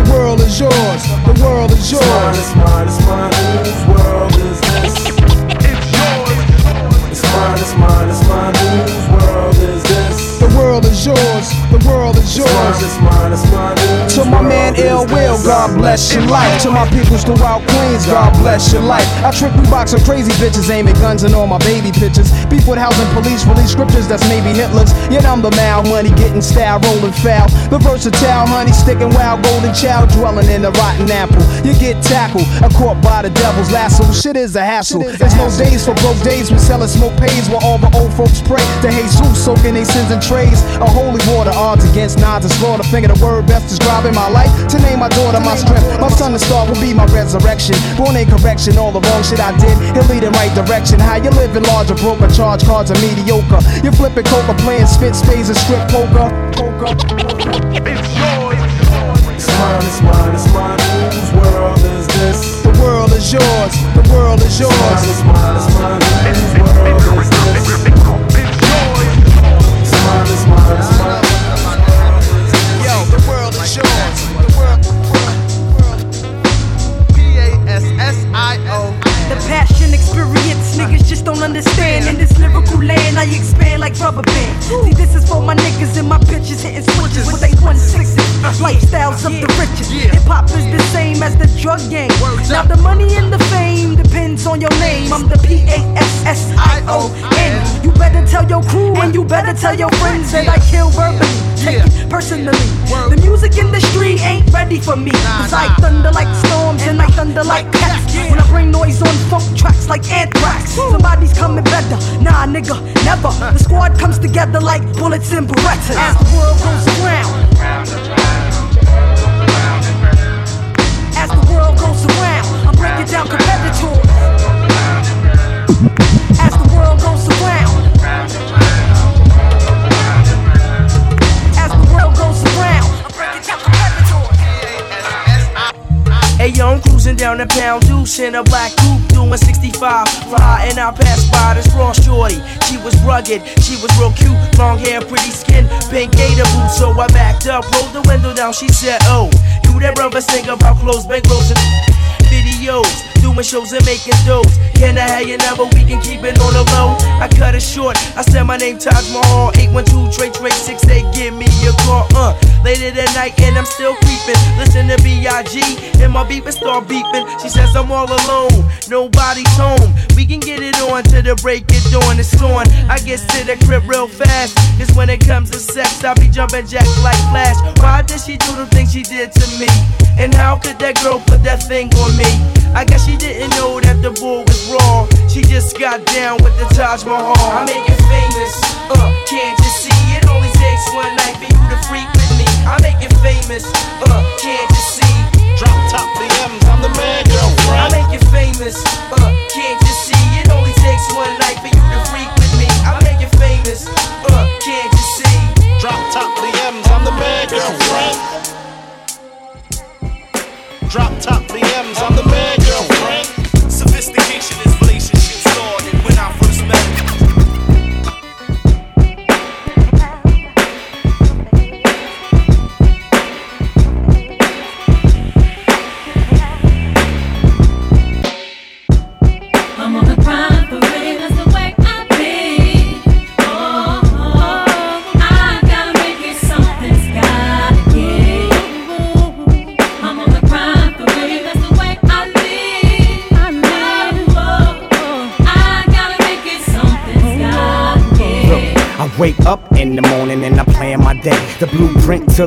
The world is yours. The world is It's mine, yours. it's mine, it's mine. Whose world is this? It's mine, it's mine, it's mine. Whose world? The world is yours. The world is It's mine, yours. it's mine, it's mine. Whose To my man world Ill Will. God bless your life. To my peoples throughout Queens, God bless your life. I trick we box of crazy bitches, aiming guns and all my baby pictures. Beef with housing police, release scriptures that's maybe Hitler's. Yet I'm the mal money, getting style, rolling foul. The versatile honey, sticking wild, golden child, dwelling in the rotten apple. You get tackled, a caught by the devil's lasso. Shit is a hassle. There's no days for broke days. We sellin' smoke pays while all the old folks pray to Jesus, soaking their sins in trays. A holy water, odds against nods and slaughter. Finger the word best describing my life. To name my daughter my strength. My son, the star, will be my resurrection. Born in correction, all the wrong shit I did. He'll lead in right direction. How you living larger, broke, or charge cards are mediocre. You're flipping coca, playing spit spades and strip poker. Poker. It's mine, it's mine, it's mine. Whose world is this? The world is yours. The world is yours. It's mine, it's mine, it's mine. Yo, the world is yours. P-A-S-S-I-O. The passion experience, niggas just don't understand. In this lyrical land, I expand like rubber band. See, this is for my niggas in my pictures hitting switches with they one sixes. Lifestyles of the richest. Hip hop is the same as the drug game. Now the money and the fame depends on your name. I'm the P A S S I O N. You better tell your crew and you better tell your friends that I kill verbally. Take it personally. The music industry ain't ready for me. Cause I thunder like storms and I thunder like cats. When bring noise on funk tracks like anthrax. Somebody's coming better. Nah, nigga, never. The squad comes together like bullets in Berettas. As the world goes around. As the world goes around, I'm breaking down competitors. As the world goes around. As the world goes around, I'm breaking down competitors. Hey yo, I'm cruising down the pound deuce in a black coupe doing 65. Fly and I passed by this raw shorty. She was rugged, she was real cute, long hair, pretty skin, pink gator boots. So I backed up, rolled the window down. She said, Oh, you that brother sing about clothes, bankrolls, and videos, doing shows and making doors. Can I have your number? We can keep it on the low. I cut it short. I said my name Taj Mahal. 812 Trey Trey 68. Give me your call. Uh, late at night and I'm still creeping. Listen to B.I.G. and my beeping start beeping. She says I'm all alone. Nobody's home. We can get it on to the break it dawn. It's on. I get to the crib real fast. Cause when it comes to sex, I be jumping jack like Flash. Why did she do the things she did to me? And how could that girl put that thing on me? I guess she didn't know that the bull was raw. She just got down with the Taj Mahal. I make it famous, uh, can't you see? It only takes one night for you to freak with me. I make it famous, uh, can't you see? Drop top the M's, I'm the man, girlfriend. I make it famous, uh, can't you see? It only takes one night for you to freak with me. I make it famous, uh, can't you see? Drop top the M's, I'm the man, girlfriend. Drop top the M's, I'm the man, girlfriend. Sophistication is relationship started when I first met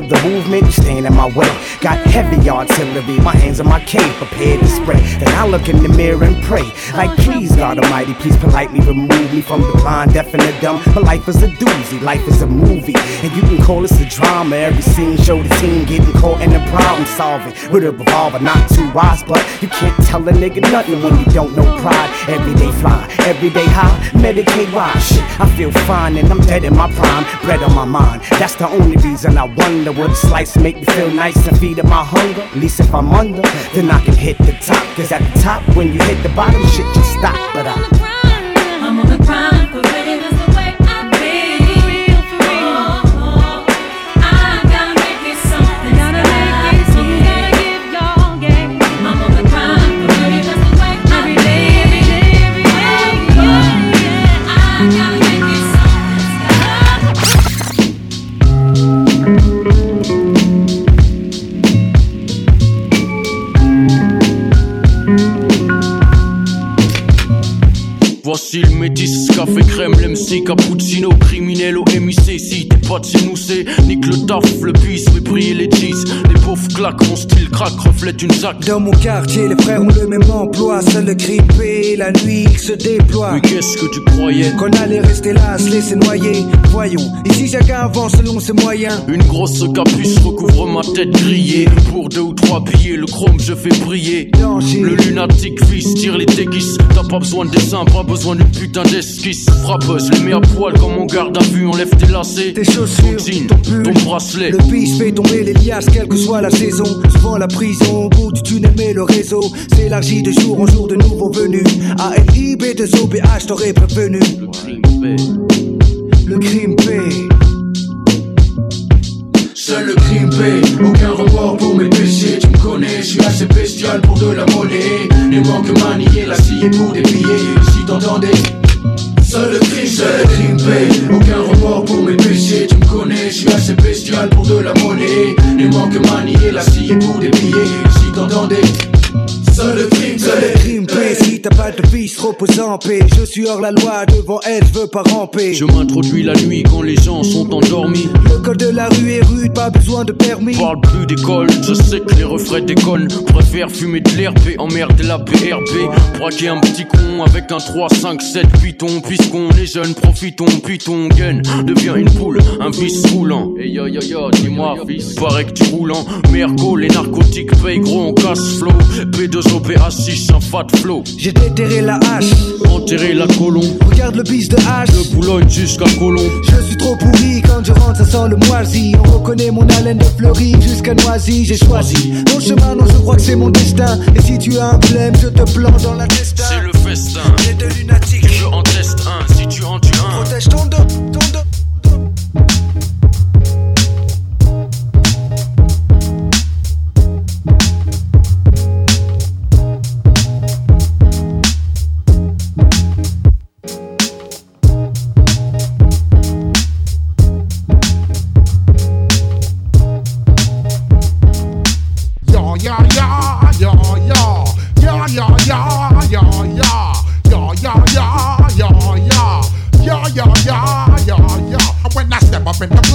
to the movement you stand in my way. Got heavy artillery, my hands on my cane, prepared to spray. I look in the mirror and pray, like please God Almighty, please politely remove me from the blind, deaf and the dumb. But life is a doozy, life is a movie, and you can call this a drama. Every scene show the team getting caught in the problem solving with a revolver, not too wise, but you can't tell a nigga nothing when you don't know pride. Everyday fly, everyday high, Medicaid shit. I feel fine and I'm dead in my prime, bread on my mind. That's the only reason I wonder would a slice make me feel nice and feed up my hunger. At least if I'm under, then I can hit the top. Cause at the top, when you hit the bottom, shit just stop. But I I'm on the grind for cappuccino, criminel au MIC. Si t'es pas de chez nous, c'est nique le taf, le puisse, mais briller les 10 chauffe, claque, mon style craque, reflète une zac. Dans mon quartier, les frères ont le même emploi, seul le grippé, la nuit il se déploie. Mais qu'est-ce que tu croyais? Qu'on allait rester là, se laisser noyer. Voyons, ici chacun avance selon ses moyens. Une grosse capuce recouvre ma tête grillée. Pour deux ou trois billets, le chrome je fais briller. Le lunatique fils tire les déguises. T'as pas besoin de dessin, pas besoin d'une putain d'esquisse. Frappeuse, les mets à poil comme on garde à vue, enlève tes lacets. Tes chaussures, ton, jean, ton, pull, ton bracelet. Le pisse fait tomber les liasses, quel que soit saison. Souvent la prison, bout du tunnel, mais le réseau s'élargit de jour en jour de nouveaux venus. ALIB de OBH, t'aurais prévenu. Le crime paie. Seul le crime paie, aucun remords pour mes péchés. Tu me connais, je suis assez bestial pour de la monnaie. Ne manque manier la scie pour des billets. Si t'entendais. Seul crime paie, aucun remords pour mes péchés. Tu me connais, je suis assez bestial pour de la monnaie. Ne manque manier la scie pour des. Si t'entendais. Seul crime, Seul crime t'as pas de fils, repose en paix. Je suis hors la loi, devant elle, je veux pas ramper. Je m'introduis la nuit quand les gens sont endormis. Le col de la rue est rude, pas besoin de permis. Parle plus d'école, je sais que les refrains déconnent. Préfère fumer de l'herbe et emmerder la PRP. Braquer un petit con avec un 3, 5, 7 python. Puisqu'on est jeunes, profitons, puis ton gain devient une poule, un vice roulant. Et yo yo yo, dis-moi, fils, paraît que tu roulant. Mergo, les narcotiques payent gros, on casse flow. P2OPA6, un fat flow. J'ai déterré la hache, Enterrer la colombe. regarde le bis de hache. De Boulogne jusqu'à Colombe. Je suis trop pourri quand je rentre, ça sent le moisi. On reconnaît mon haleine de fleurie jusqu'à Noisy. J'ai choisi mon chemin, non, je crois que c'est mon destin. Et si tu as un problème, je te plante dans l'intestin. C'est le festin. J'ai de lunatique. Je en teste un, si tu en tues un. Protège ton I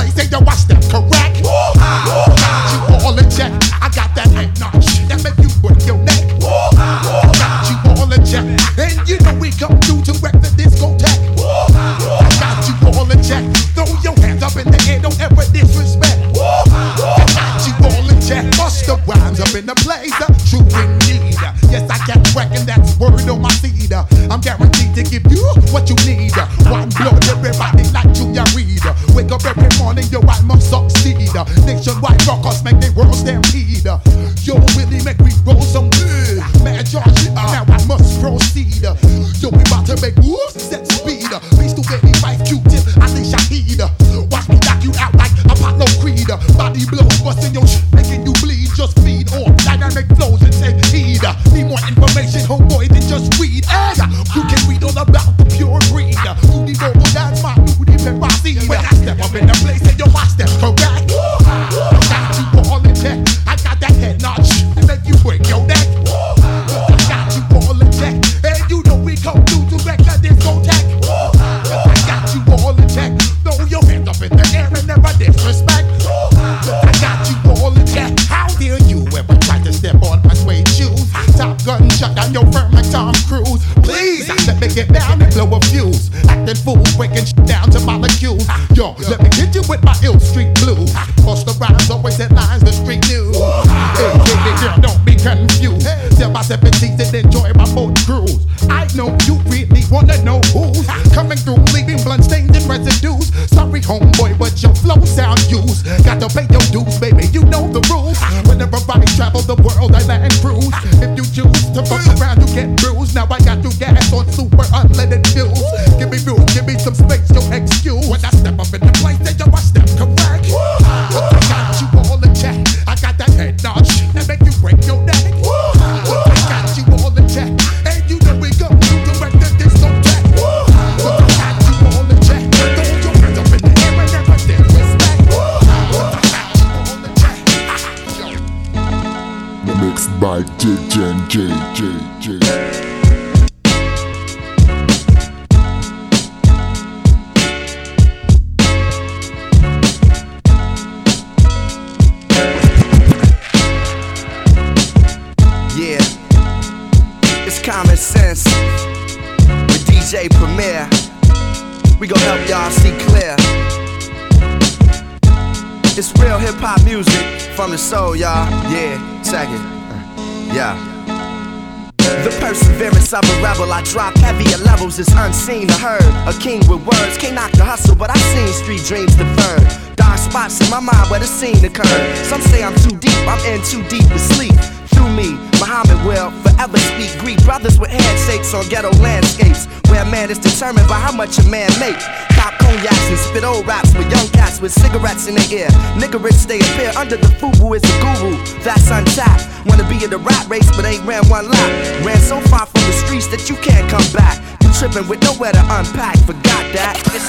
A king with words, can't knock the hustle, but I've seen street dreams deferred. Dark spots in my mind where the scene occurred. Some say I'm too deep, I'm in too deep to sleep. Through me, Muhammad will forever speak Greek. Brothers with handshakes on ghetto landscapes, where a man is determined by how much a man makes pop cognacs and spit old raps with young cats with cigarettes in their ear. Niggerish they appear under the fubu is the guru. That's untapped. Wanna be in the rat race, but ain't ran one lap. Ran so far from the streets that you can't come back. You tripping with nowhere to unpack. Forgot that. It's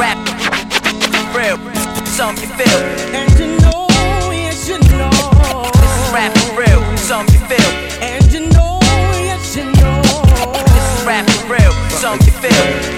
rap, real, something you feel. And you know, yes you know. This is rap for real, something you feel. And you know, yes you know. This is rap for real, something you feel.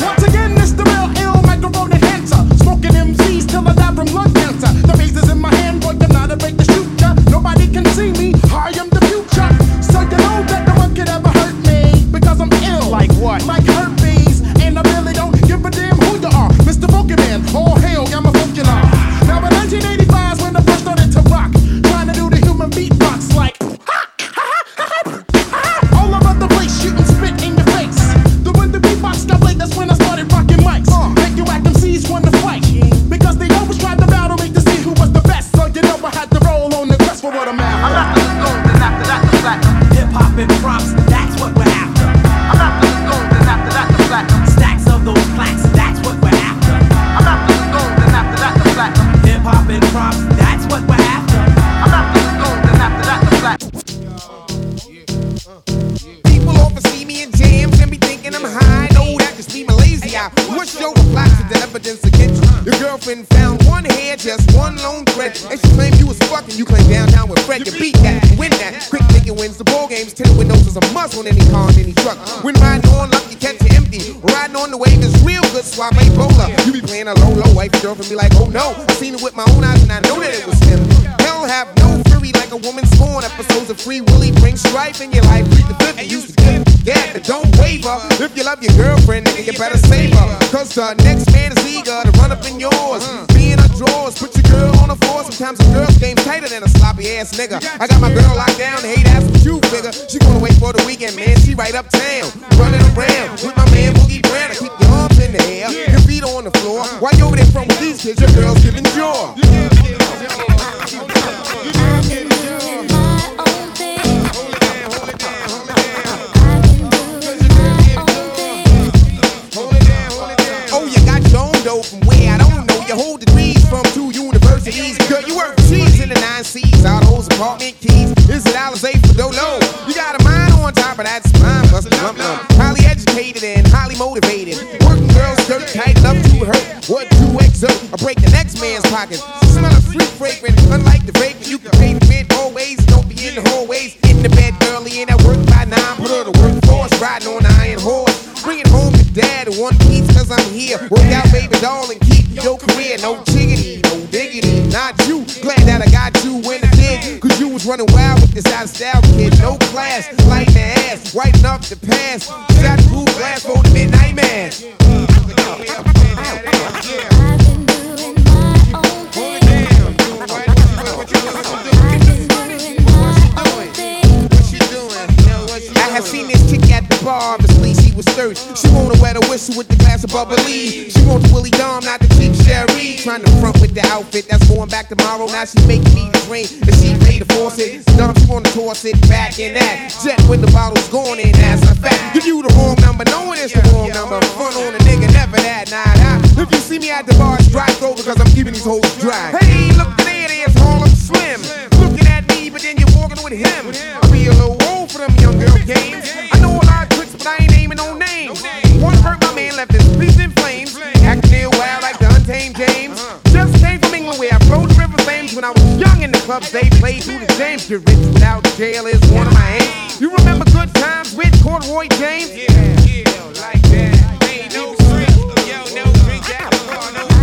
Once again, it's the real ill microphone enhancer. Smoking MCs on any car and any truck. When riding on luck, you catch it empty. Riding on the wave is real good, so I play bowler. You be playing a low, low wife, your girlfriend be like, oh no. I seen it with my own eyes and I know that it was him. Hell have no fury like a woman scorn. Episodes of Free Willy bring strife in your life. The used to yeah, but don't waver. If you love your girlfriend, nigga, you better save her. Cause the next man is eager to run up in yours. Be in her drawers, put your girl on the floor. Sometimes a girl's game tighter than a sloppy ass nigga. I got my girl locked down, hate weekend, man. She right uptown, running around with my man Boogie Brown. I keep your arms in the air, your feet on the floor. While you over there front with these kids, your girl's giving jaw. Oh, you got your own dough from where I don't know. You hold degrees from two universities. Girl, you work cheese in the nine C's. All those apartment keys. Is it Alizé for Dolo? You got a mind on top of that spine buster lump lump. Highly educated and highly motivated. Working girls dirt tight enough to hurt. What to exert or break the next man's pockets. Smell of free fragrant. Unlike the vagrant, you can pay rent always. Don't be in the hallways. In the bed early and at work by nine. Put her to work force. Riding on the iron horse. Bring home to dad one piece cause I'm here. Work out, baby doll, and keep your career. No chiggity, no diggity, not you. Glad that I got you when the did. Cause you was running wild with this out of style kid. No class, light the ass, white enough to pass. Shot blue glass for the midnight man. I have seen this chick at the bar, she wanna wet a whistle with the glass of bubbly. She wants Willie Dom, not the cheap Sherry. Trying to front with the outfit that's going back tomorrow. Now she making me the drain, and she paid to force it. Dump, she wanna toss it back in that jet when the bottle's gone in. That's a fact. Give you the wrong number, knowing it's the wrong number. Front on a nigga, never that, nah, nah. If you see me at the bar, it's dry because I'm keeping these hoes dry. Hey, look there, there's Harlem Slim. Looking at me, but then you're walking with him. I be a little old for them young girl games. I know a lot but I ain't naming no names. One hurt my man left his peace in flames. Acting ill wild like the untamed James. Just came from England where I rode the river Thames. When I was young in the clubs, they played through the James. Get rich without jail is one of my aims. You remember good times with Corduroy James? Yeah, yeah, like that. Ain't no strip, yo, no drink, that, no